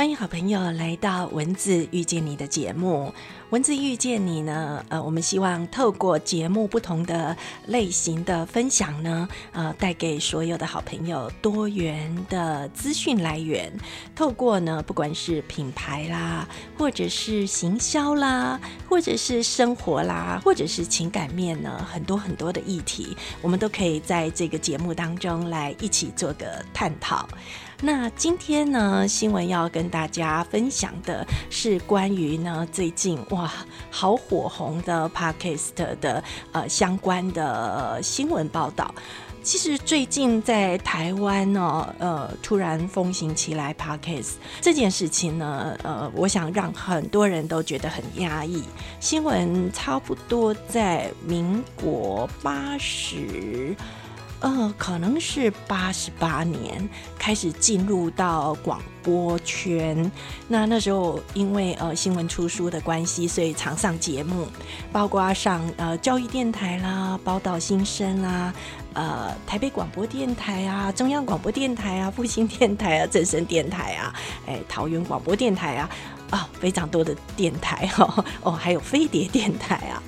欢迎好朋友来到文字遇见你的节目。文字遇见你呢，呃，我们希望透过节目不同的类型的分享呢，呃，带给所有的好朋友多元的资讯来源。透过呢，不管是品牌啦，或者是行销啦，或者是生活啦，或者是情感面呢，很多很多的议题，我们都可以在这个节目当中来一起做个探讨。那今天呢，新闻要跟大家分享的是关于呢最近哇好火红的 Podcast 的呃相关的新闻报道。其实最近在台湾呢，呃，突然风行起来 Podcast 这件事情呢，呃，我想让很多人都觉得很压抑。新闻差不多在民国八十。呃，可能是八十八年开始进入到广播圈。那那时候因为呃新闻出书的关系，所以常上节目，包括上呃教育电台啦、宝岛新生啦、呃台北广播电台啊、中央广播电台啊、复兴电台啊、正声电台啊、哎桃园广播电台啊，啊非常多的电台哈 哦，还有飞碟电台啊。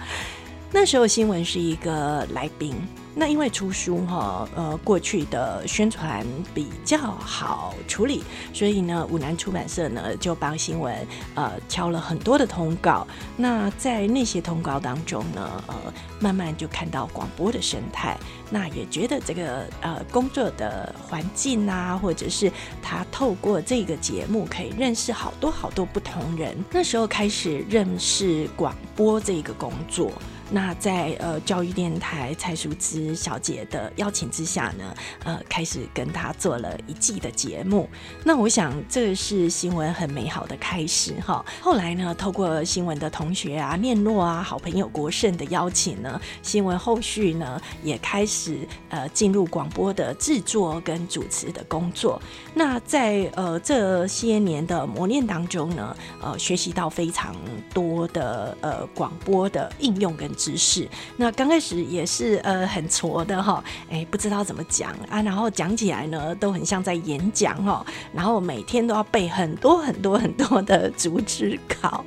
那时候新闻是一个来宾。那因为出书哈，呃，过去的宣传比较好处理，所以呢，五南出版社呢就帮新闻呃敲了很多的通告。那在那些通告当中呢，呃，慢慢就看到广播的生态，那也觉得这个呃工作的环境啊，或者是他透过这个节目可以认识好多好多不同人。那时候开始认识广播这个工作。那在呃教育电台蔡淑芝小姐的邀请之下呢，呃，开始跟她做了一季的节目。那我想这是新闻很美好的开始哈。后来呢，透过新闻的同学啊、念诺啊、好朋友国胜的邀请呢，新闻后续呢也开始呃进入广播的制作跟主持的工作。那在呃这些年的磨练当中呢，呃，学习到非常多的呃广播的应用跟。知识，那刚开始也是呃很挫的哈，哎不知道怎么讲啊，然后讲起来呢都很像在演讲哈，然后每天都要背很多很多很多的逐字稿，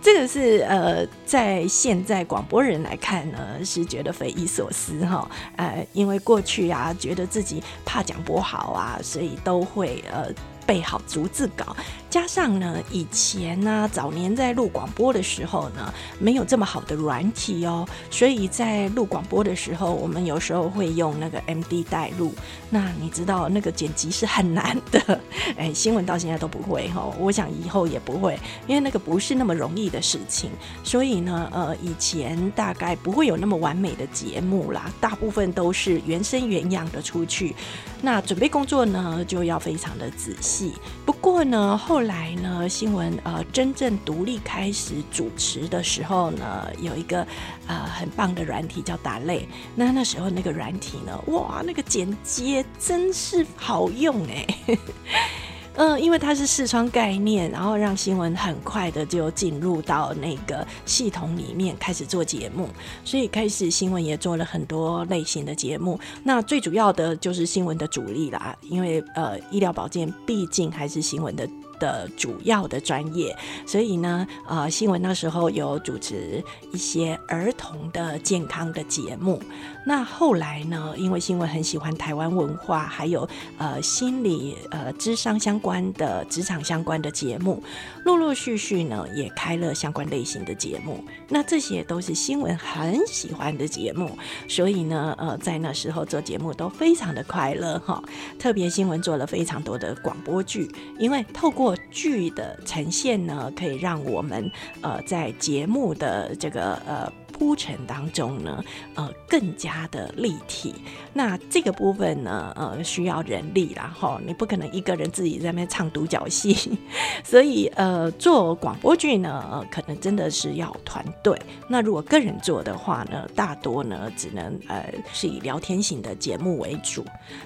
这个是呃在现在广播人来看呢是觉得匪夷所思哈，呃因为过去啊觉得自己怕讲不好啊，所以都会呃背好逐字稿。加上呢，以前呢，早年在录广播的时候呢，没有这么好的软体哦，所以在录广播的时候，我们有时候会用那个 M D 带录。那你知道那个剪辑是很难的，哎，新闻到现在都不会哈，我想以后也不会，因为那个不是那么容易的事情。所以呢，呃，以前大概不会有那么完美的节目啦，大部分都是原生原样的出去。那准备工作呢，就要非常的仔细。不过呢，后后来呢，新闻呃真正独立开始主持的时候呢，有一个呃很棒的软体叫打类。那那时候那个软体呢，哇，那个剪接真是好用哎。嗯，因为它是视窗概念，然后让新闻很快的就进入到那个系统里面开始做节目，所以开始新闻也做了很多类型的节目。那最主要的就是新闻的主力啦，因为呃医疗保健毕竟还是新闻的。的主要的专业，所以呢，呃，新闻那时候有主持一些儿童的健康的节目。那后来呢，因为新闻很喜欢台湾文化，还有呃心理呃智商相关的职场相关的节目，陆陆续续呢也开了相关类型的节目。那这些都是新闻很喜欢的节目，所以呢，呃，在那时候做节目都非常的快乐哈。特别新闻做了非常多的广播剧，因为透过剧的呈现呢，可以让我们呃在节目的这个呃。铺陈当中呢，呃，更加的立体。那这个部分呢，呃，需要人力啦，哈，你不可能一个人自己在那边唱独角戏。所以，呃，做广播剧呢，呃，可能真的是要团队。那如果个人做的话呢，大多呢，只能呃，是以聊天型的节目为主。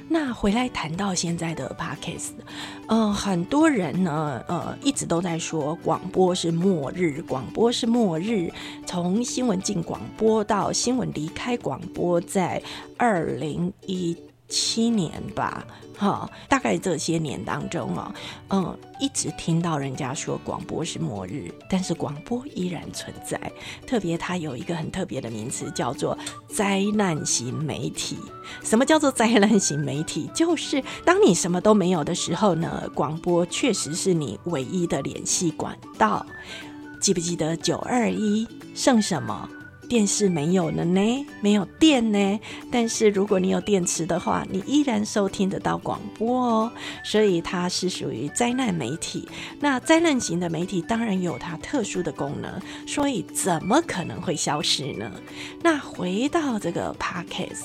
那回来谈到现在的 podcast，呃，很多人呢，呃，一直都在说广播是末日，广播是末日。从新闻进广播到新闻离开广播，在二零一七年吧。哈，大概这些年当中啊，嗯，一直听到人家说广播是末日，但是广播依然存在。特别它有一个很特别的名词，叫做灾难型媒体。什么叫做灾难型媒体？就是当你什么都没有的时候呢，广播确实是你唯一的联系管道。记不记得九二一剩什么？电视没有了呢，没有电呢。但是如果你有电池的话，你依然收听得到广播哦。所以它是属于灾难媒体。那灾难型的媒体当然有它特殊的功能，所以怎么可能会消失呢？那回到这个 Podcast。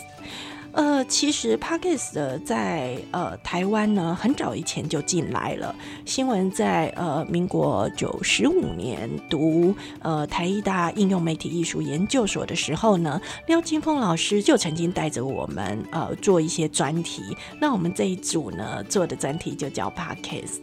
呃，其实 Podcast 在呃台湾呢，很早以前就进来了。新闻在呃民国九十五年读呃台艺大应用媒体艺术研究所的时候呢，廖金凤老师就曾经带着我们呃做一些专题。那我们这一组呢做的专题就叫 Podcast。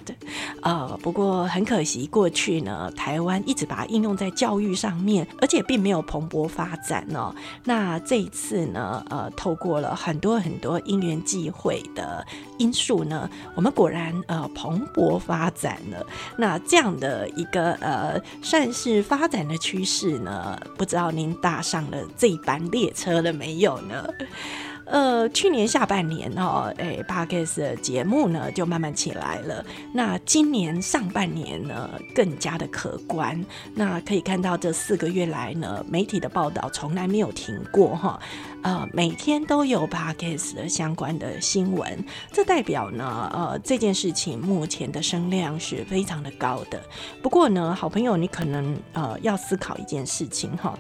呃，不过很可惜，过去呢台湾一直把它应用在教育上面，而且并没有蓬勃发展哦。那这一次呢，呃，透过了。很多很多因缘际会的因素呢，我们果然呃蓬勃发展了。那这样的一个呃算是发展的趋势呢，不知道您搭上了这一班列车了没有呢？呃，去年下半年哦，哎 p a d k a s 的节目呢就慢慢起来了。那今年上半年呢更加的可观。那可以看到这四个月来呢，媒体的报道从来没有停过哈。呃，每天都有 p a d k a s 的相关的新闻，这代表呢，呃，这件事情目前的声量是非常的高的。不过呢，好朋友，你可能呃要思考一件事情哈。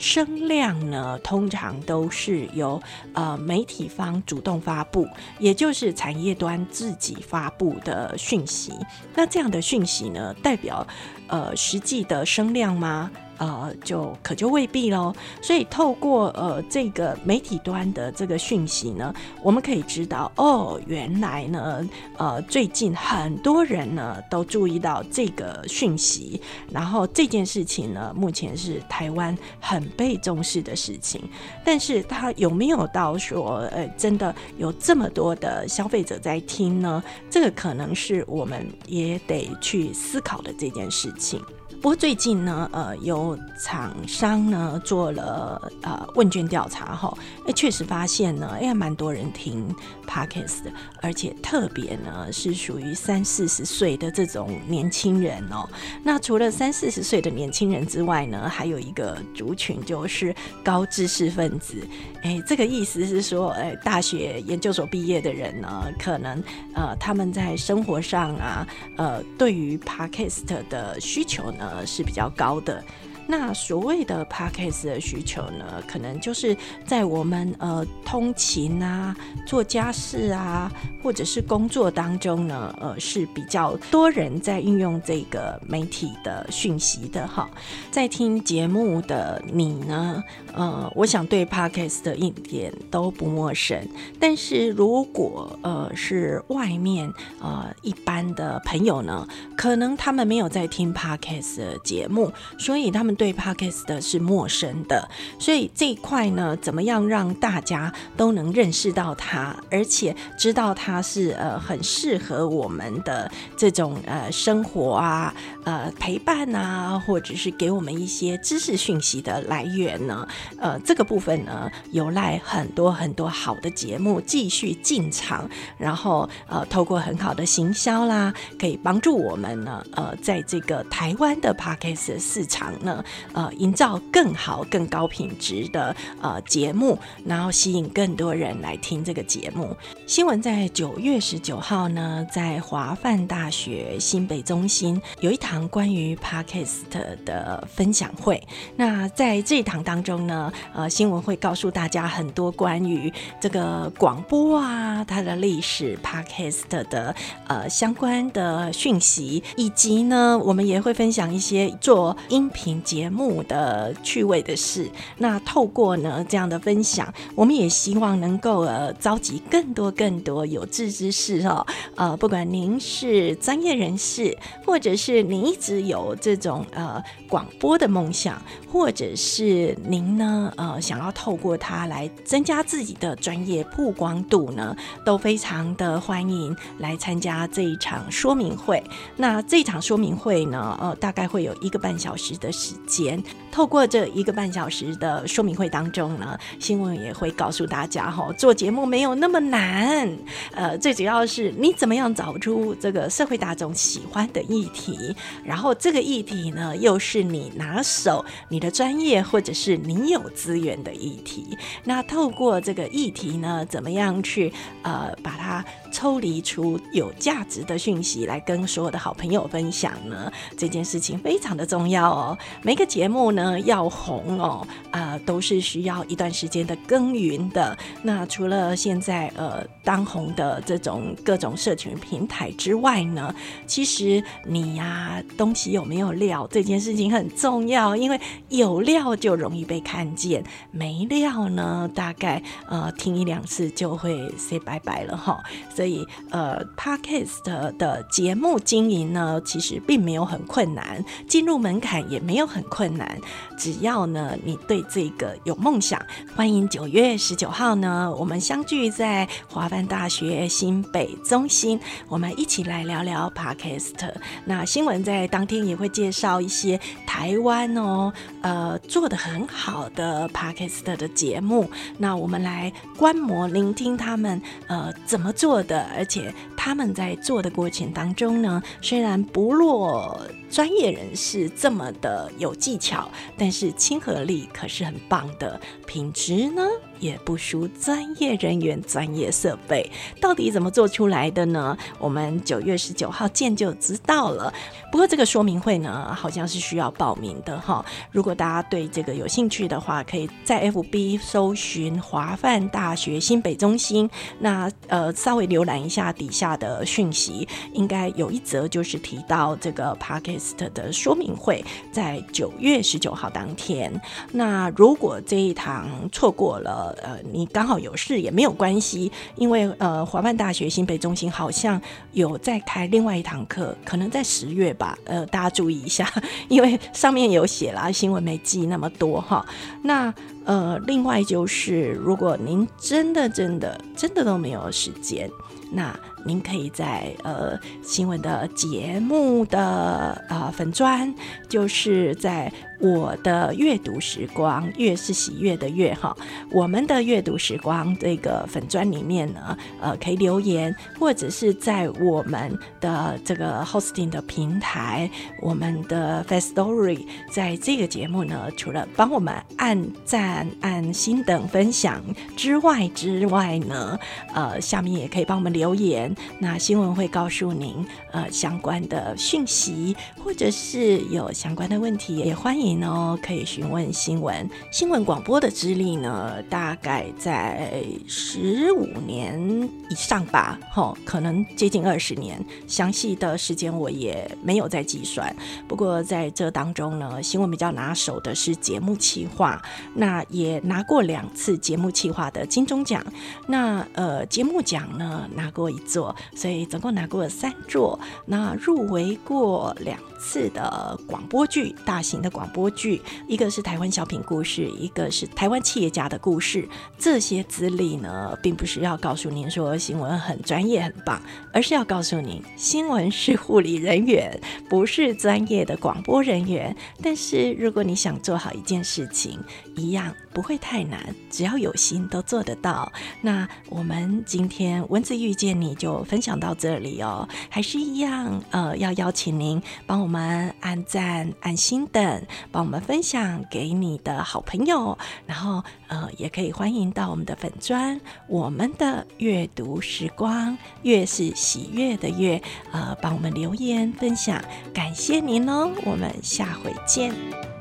声量呢，通常都是由呃媒体方主动发布，也就是产业端自己发布的讯息。那这样的讯息呢，代表呃实际的声量吗？呃，就可就未必喽。所以透过呃这个媒体端的这个讯息呢，我们可以知道，哦，原来呢，呃，最近很多人呢都注意到这个讯息，然后这件事情呢，目前是台湾很被重视的事情。但是它有没有到说，呃，真的有这么多的消费者在听呢？这个可能是我们也得去思考的这件事情。不过最近呢，呃，有厂商呢做了呃问卷调查哈，哎，确实发现呢，哎，蛮多人听 podcast 的，而且特别呢是属于三四十岁的这种年轻人哦。那除了三四十岁的年轻人之外呢，还有一个族群就是高知识分子。哎，这个意思是说，哎，大学研究所毕业的人呢，可能呃他们在生活上啊，呃，对于 podcast 的需求呢。呃是比较高的。那所谓的 podcast 的需求呢，可能就是在我们呃通勤啊、做家事啊，或者是工作当中呢，呃是比较多人在运用这个媒体的讯息的哈。在听节目的你呢，呃，我想对 podcast 的一点都不陌生。但是如果呃是外面呃一般的朋友呢，可能他们没有在听 podcast 的节目，所以他们。对 Podcast 的是陌生的，所以这一块呢，怎么样让大家都能认识到它，而且知道它是呃很适合我们的这种呃生活啊、呃陪伴啊，或者是给我们一些知识讯息的来源呢？呃，这个部分呢，有赖很多很多好的节目继续进场，然后呃，透过很好的行销啦，可以帮助我们呢，呃，在这个台湾的 Podcast 市场呢。呃，营造更好、更高品质的呃节目，然后吸引更多人来听这个节目。新闻在九月十九号呢，在华范大学新北中心有一堂关于 Podcast 的分享会。那在这一堂当中呢，呃，新闻会告诉大家很多关于这个广播啊，它的历史、Podcast 的呃相关的讯息，以及呢，我们也会分享一些做音频节。节目的趣味的事。那透过呢这样的分享，我们也希望能够呃召集更多更多有志之士哦，呃，不管您是专业人士，或者是您一直有这种呃广播的梦想，或者是您呢呃想要透过它来增加自己的专业曝光度呢，都非常的欢迎来参加这一场说明会。那这场说明会呢，呃，大概会有一个半小时的时间。透过这一个半小时的说明会当中呢，新闻也会告诉大家哈，做节目没有那么难。呃，最主要是你怎么样找出这个社会大众喜欢的议题，然后这个议题呢，又是你拿手、你的专业或者是你有资源的议题。那透过这个议题呢，怎么样去呃把它抽离出有价值的讯息来跟所有的好朋友分享呢？这件事情非常的重要哦。每个节目。呢要红哦，啊，都是需要一段时间的耕耘的。那除了现在呃当红的这种各种社群平台之外呢，其实你呀东西有没有料这件事情很重要，因为有料就容易被看见，没料呢大概呃听一两次就会 say 拜拜了哈。所以呃，podcast 的节目经营呢，其实并没有很困难，进入门槛也没有很困难。只要呢，你对这个有梦想，欢迎九月十九号呢，我们相聚在华范大学新北中心，我们一起来聊聊 Podcast。那新闻在当天也会介绍一些台湾哦，呃，做的很好的 Podcast 的节目。那我们来观摩、聆听他们呃怎么做的，而且他们在做的过程当中呢，虽然不落。专业人士这么的有技巧，但是亲和力可是很棒的，品质呢？也不输专业人员、专业设备，到底怎么做出来的呢？我们九月十九号见就知道了。不过这个说明会呢，好像是需要报名的哈。如果大家对这个有兴趣的话，可以在 FB 搜寻华范大学新北中心，那呃稍微浏览一下底下的讯息，应该有一则就是提到这个 Podcast 的说明会，在九月十九号当天。那如果这一堂错过了，呃，你刚好有事也没有关系，因为呃，华办大学新北中心好像有在开另外一堂课，可能在十月吧。呃，大家注意一下，因为上面有写啦，新闻没记那么多哈。那呃，另外就是，如果您真的真的真的都没有时间，那您可以在呃新闻的节目的呃粉砖，就是在。我的阅读时光，月是喜悦的月哈。我们的阅读时光这个粉砖里面呢，呃，可以留言，或者是在我们的这个 hosting 的平台，我们的 Fast Story，在这个节目呢，除了帮我们按赞、按心等分享之外之外呢，呃，下面也可以帮我们留言，那新闻会告诉您呃相关的讯息，或者是有相关的问题，也欢迎。哦可以询问新闻新闻广播的资历呢，大概在十五年以上吧，吼，可能接近二十年。详细的时间我也没有在计算。不过在这当中呢，新闻比较拿手的是节目企划，那也拿过两次节目企划的金钟奖。那呃，节目奖呢拿过一次，所以总共拿过三座。那入围过两次的广播剧，大型的广播。剧，一个是台湾小品故事，一个是台湾企业家的故事。这些资历呢，并不是要告诉您说新闻很专业很棒，而是要告诉您，新闻是护理人员，不是专业的广播人员。但是如果你想做好一件事情，一样不会太难，只要有心都做得到。那我们今天文字遇见你就就分享到这里哦，还是一样，呃，要邀请您帮我们按赞、按心等。帮我们分享给你的好朋友，然后呃，也可以欢迎到我们的粉砖，我们的阅读时光，月是喜悦的月，呃，帮我们留言分享，感谢您哦，我们下回见。